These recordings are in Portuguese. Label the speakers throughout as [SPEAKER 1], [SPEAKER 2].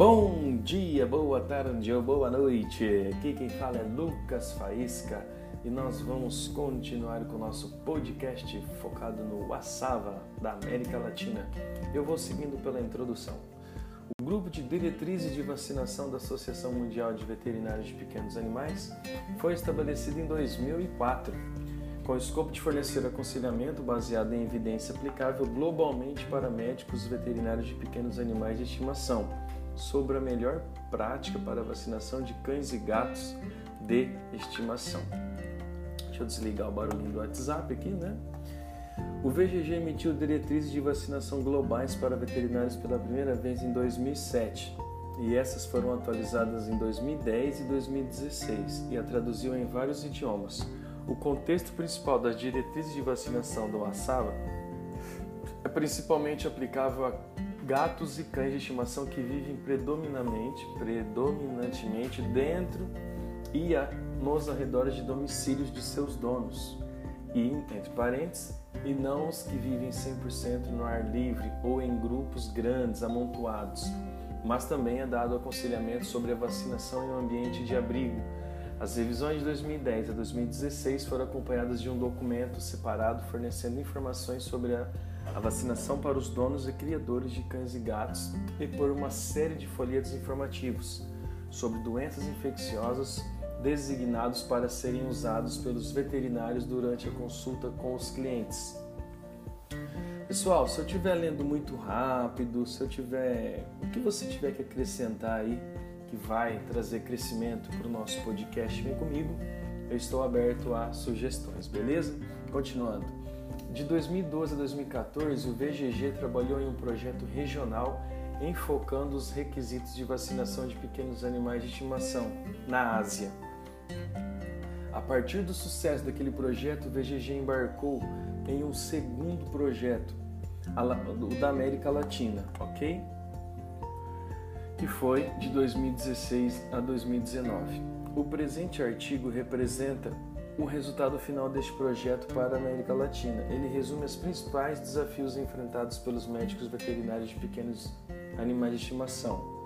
[SPEAKER 1] Bom dia, boa tarde ou boa noite. Aqui quem fala é Lucas Faísca e nós vamos continuar com o nosso podcast focado no Wassava da América Latina. Eu vou seguindo pela introdução. O grupo de diretrizes de vacinação da Associação Mundial de Veterinários de Pequenos Animais foi estabelecido em 2004, com o escopo de fornecer aconselhamento baseado em evidência aplicável globalmente para médicos veterinários de pequenos animais de estimação sobre a melhor prática para a vacinação de cães e gatos de estimação. Deixa eu desligar o barulhinho do WhatsApp aqui, né? O VGG emitiu diretrizes de vacinação globais para veterinários pela primeira vez em 2007 e essas foram atualizadas em 2010 e 2016 e a traduziu em vários idiomas. O contexto principal das diretrizes de vacinação do ASAVA é principalmente aplicável a gatos e cães de estimação que vivem predominantemente, predominantemente dentro e a, nos arredores de domicílios de seus donos, e, entre parênteses, e não os que vivem 100% no ar livre ou em grupos grandes, amontoados, mas também é dado aconselhamento sobre a vacinação em um ambiente de abrigo. As revisões de 2010 a 2016 foram acompanhadas de um documento separado fornecendo informações sobre a a vacinação para os donos e criadores de cães e gatos e por uma série de folhetos informativos sobre doenças infecciosas designados para serem usados pelos veterinários durante a consulta com os clientes. Pessoal, se eu estiver lendo muito rápido, se eu tiver o que você tiver que acrescentar aí que vai trazer crescimento para o nosso podcast, vem comigo. Eu estou aberto a sugestões, beleza? Continuando. De 2012 a 2014, o VGG trabalhou em um projeto regional enfocando os requisitos de vacinação de pequenos animais de estimação na Ásia. A partir do sucesso daquele projeto, o VGG embarcou em um segundo projeto, o da América Latina, ok? Que foi de 2016 a 2019. O presente artigo representa o resultado final deste projeto para a América Latina. Ele resume os principais desafios enfrentados pelos médicos veterinários de pequenos animais de estimação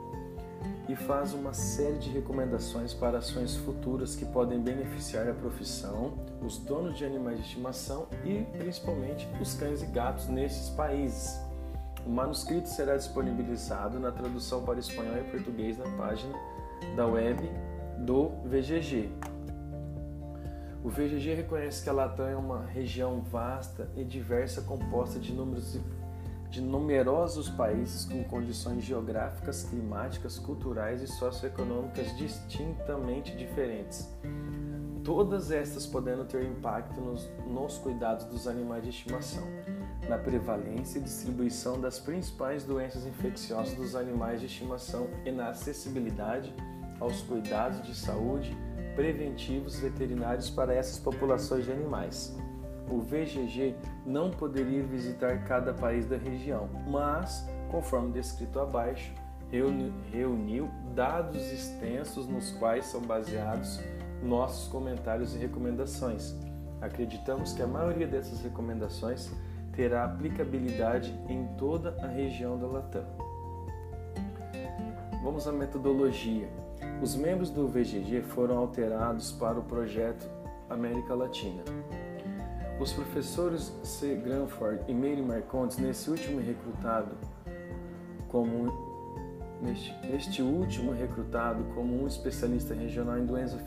[SPEAKER 1] e faz uma série de recomendações para ações futuras que podem beneficiar a profissão, os donos de animais de estimação e principalmente os cães e gatos nesses países. O manuscrito será disponibilizado na tradução para espanhol e português na página da web do VGG, o VGG reconhece que a Latam é uma região vasta e diversa composta de, números, de numerosos países com condições geográficas, climáticas, culturais e socioeconômicas distintamente diferentes. Todas estas podendo ter impacto nos, nos cuidados dos animais de estimação, na prevalência e distribuição das principais doenças infecciosas dos animais de estimação e na acessibilidade aos cuidados de saúde preventivos veterinários para essas populações de animais. O VGG não poderia visitar cada país da região, mas, conforme descrito abaixo, reuniu dados extensos nos quais são baseados nossos comentários e recomendações. Acreditamos que a maioria dessas recomendações terá aplicabilidade em toda a região da Latam. Vamos à metodologia. Os membros do VGG foram alterados para o projeto América Latina. Os professores C. Granford e Mary Marcontes, nesse último recrutado como neste, último recrutado como um especialista regional em doenças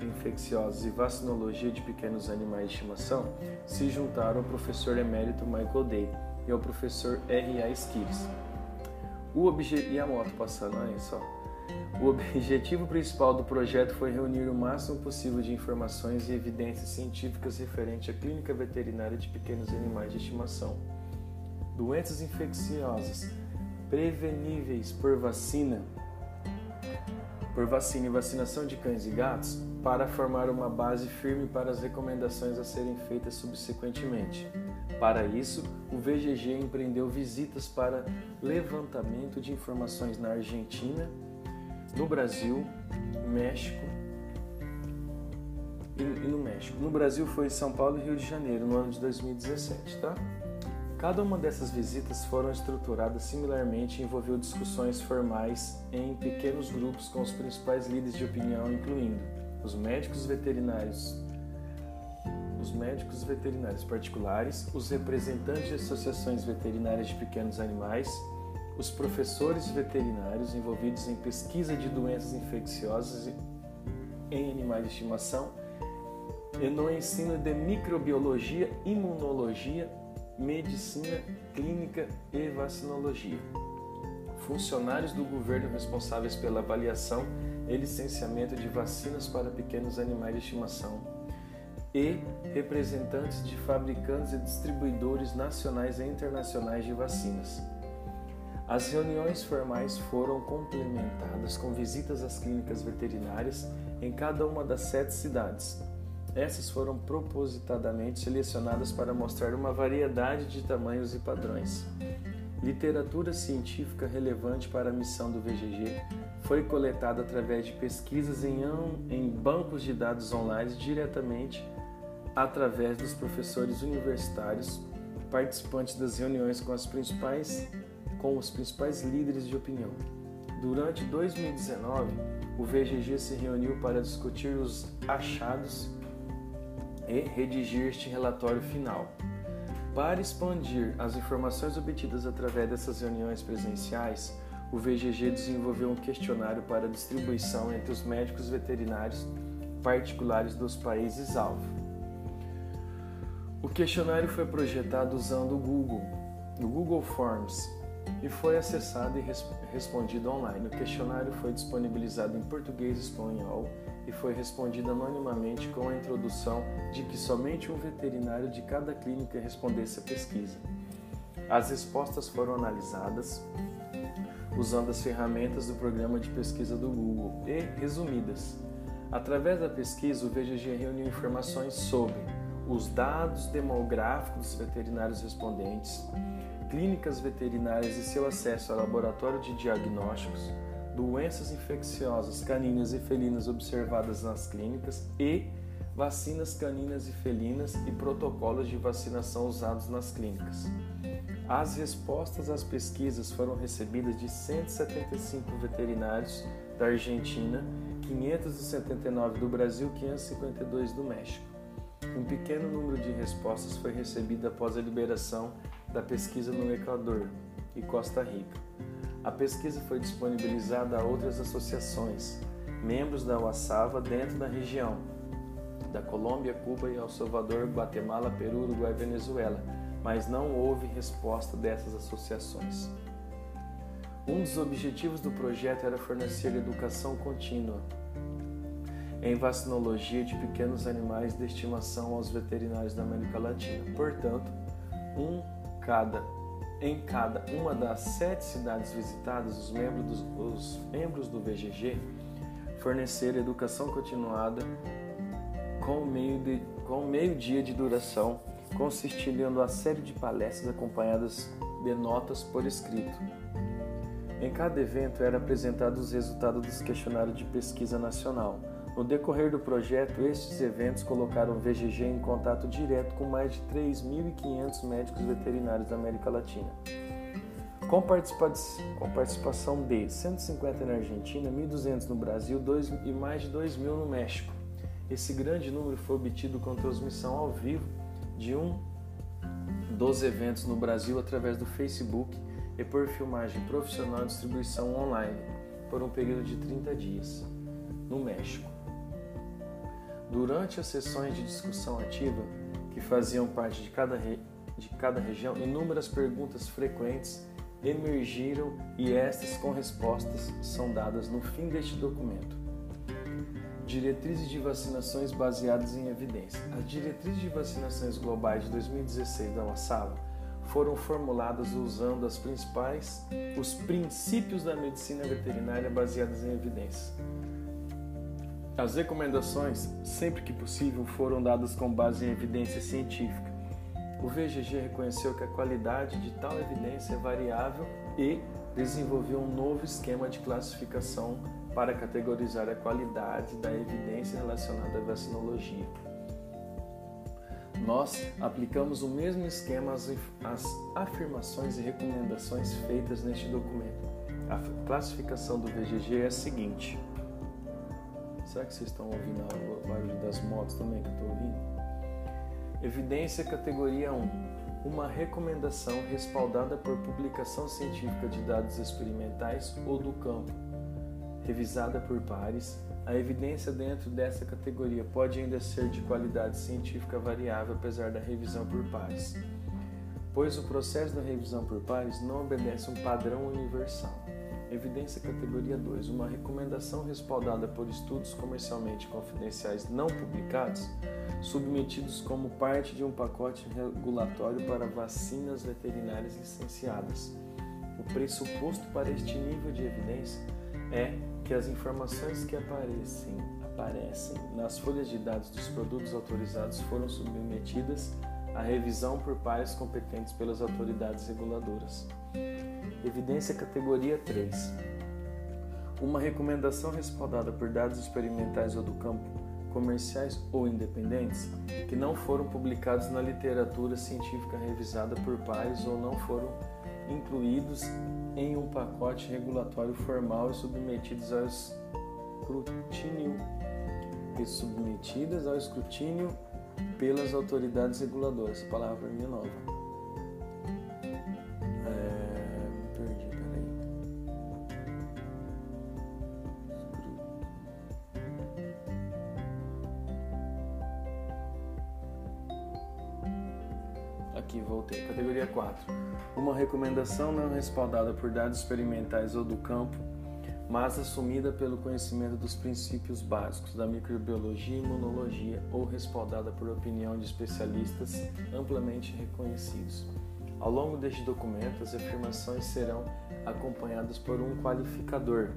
[SPEAKER 1] infecciosas e vacinologia de pequenos animais de estimação, se juntaram ao professor emérito Michael Day e ao professor R. A. Skills. O objetivo e a moto passando aí só. O objetivo principal do projeto foi reunir o máximo possível de informações e evidências científicas referentes à clínica veterinária de pequenos animais de estimação, doenças infecciosas preveníveis por vacina, por vacina e vacinação de cães e gatos, para formar uma base firme para as recomendações a serem feitas subsequentemente. Para isso, o VGG empreendeu visitas para levantamento de informações na Argentina, no Brasil, México e, no México. No Brasil foi São Paulo e Rio de Janeiro no ano de 2017, tá? Cada uma dessas visitas foram estruturadas similarmente e envolveu discussões formais em pequenos grupos com os principais líderes de opinião, incluindo os médicos veterinários, os médicos veterinários particulares, os representantes de associações veterinárias de pequenos animais, os professores veterinários envolvidos em pesquisa de doenças infecciosas em animais de estimação e no ensino de microbiologia, imunologia medicina clínica e vacinologia. Funcionários do governo responsáveis pela avaliação e licenciamento de vacinas para pequenos animais de estimação e representantes de fabricantes e distribuidores nacionais e internacionais de vacinas. As reuniões formais foram complementadas com visitas às clínicas veterinárias em cada uma das sete cidades, essas foram propositadamente selecionadas para mostrar uma variedade de tamanhos e padrões. Literatura científica relevante para a missão do VGG foi coletada através de pesquisas em, bancos de dados online diretamente através dos professores universitários participantes das reuniões com, as principais, com os principais líderes de opinião. Durante 2019, o VGG se reuniu para discutir os achados e redigir este relatório final. Para expandir as informações obtidas através dessas reuniões presenciais, o VGG desenvolveu um questionário para distribuição entre os médicos veterinários particulares dos países-alvo. O questionário foi projetado usando o Google, o Google Forms, e foi acessado e respondido online. O questionário foi disponibilizado em português e espanhol e foi respondido anonimamente com a introdução de que somente um veterinário de cada clínica respondesse à pesquisa. As respostas foram analisadas usando as ferramentas do programa de pesquisa do Google e resumidas. Através da pesquisa, o VGG reuniu informações sobre os dados demográficos dos veterinários respondentes, clínicas veterinárias e seu acesso ao laboratório de diagnósticos, doenças infecciosas caninas e felinas observadas nas clínicas e vacinas caninas e felinas e protocolos de vacinação usados nas clínicas. As respostas às pesquisas foram recebidas de 175 veterinários da Argentina, 579 do Brasil e 552 do México. Um pequeno número de respostas foi recebido após a liberação da pesquisa no Equador e Costa Rica. A pesquisa foi disponibilizada a outras associações, membros da UASAVA dentro da região, da Colômbia, Cuba e El Salvador, Guatemala, Peru, Uruguai e Venezuela, mas não houve resposta dessas associações. Um dos objetivos do projeto era fornecer educação contínua em vacinologia de pequenos animais de estimação aos veterinários da América Latina. Portanto, um cada, em cada uma das sete cidades visitadas, os membros, dos, os membros do VGG forneceram educação continuada com meio, de, com meio dia de duração, consistindo em uma série de palestras acompanhadas de notas por escrito. Em cada evento era apresentado os resultados dos questionários de pesquisa nacional, no decorrer do projeto, estes eventos colocaram o VGG em contato direto com mais de 3.500 médicos veterinários da América Latina. Com, participa com participação de 150 na Argentina, 1.200 no Brasil e mais de 2.000 no México. Esse grande número foi obtido com transmissão ao vivo de um dos eventos no Brasil através do Facebook e por filmagem profissional e distribuição online por um período de 30 dias. No México. Durante as sessões de discussão ativa, que faziam parte de cada, re... de cada região, inúmeras perguntas frequentes emergiram e estas com respostas são dadas no fim deste documento. Diretrizes de vacinações baseadas em evidência. As diretrizes de vacinações globais de 2016 da UASAVA foram formuladas usando as principais os princípios da medicina veterinária baseadas em evidências. As recomendações, sempre que possível, foram dadas com base em evidência científica. O VGG reconheceu que a qualidade de tal evidência é variável e desenvolveu um novo esquema de classificação para categorizar a qualidade da evidência relacionada à vacinologia. Nós aplicamos o mesmo esquema às, afirmações e recomendações feitas neste documento. A classificação do VGG é a seguinte. Será que vocês estão ouvindo o barulho das motos também que eu estou ouvindo? Evidência categoria 1 uma recomendação respaldada por publicação científica de dados experimentais ou do campo, revisada por pares. A evidência dentro dessa categoria pode ainda ser de qualidade científica variável apesar da revisão por pares, pois o processo da revisão por pares não obedece um padrão universal. Evidência categoria 2. Uma recomendação respaldada por estudos comercialmente confidenciais não publicados, submetidos como parte de um pacote regulatório para vacinas veterinárias licenciadas. O pressuposto para este nível de evidência é que as informações que aparecem, aparecem nas folhas de dados dos produtos autorizados foram submetidas à revisão por pares competentes pelas autoridades reguladoras. Evidência categoria 3. Uma recomendação respaldada por dados experimentais ou do campo, comerciais ou independentes, que não foram publicados na literatura científica revisada por pares ou não foram incluídos em um pacote regulatório formal e submetidos ao escrutínio e submetidas ao escrutínio pelas autoridades reguladoras. Palavra minha nova. Aqui voltei. Categoria 4. Uma recomendação não respaldada por dados experimentais ou do campo, mas assumida pelo conhecimento dos princípios básicos da microbiologia e imunologia ou respaldada por opinião de especialistas amplamente reconhecidos. Ao longo deste documento, as afirmações serão acompanhadas por um qualificador,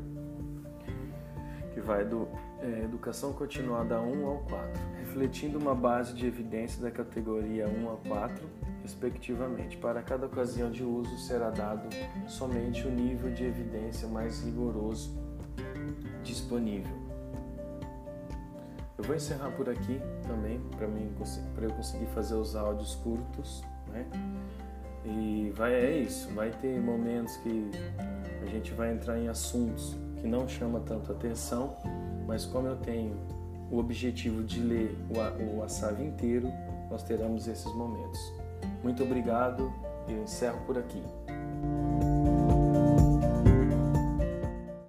[SPEAKER 1] que vai do é, Educação Continuada 1 ao 4, refletindo uma base de evidência da categoria 1 a 4 respectivamente. Para cada ocasião de uso será dado somente o nível de evidência mais rigoroso disponível. Eu vou encerrar por aqui também para eu conseguir fazer os áudios curtos, né? E vai é isso, vai ter momentos que a gente vai entrar em assuntos que não chama tanto atenção, mas como eu tenho o objetivo de ler o, o inteiro, nós teremos esses momentos. Muito obrigado e eu encerro por aqui.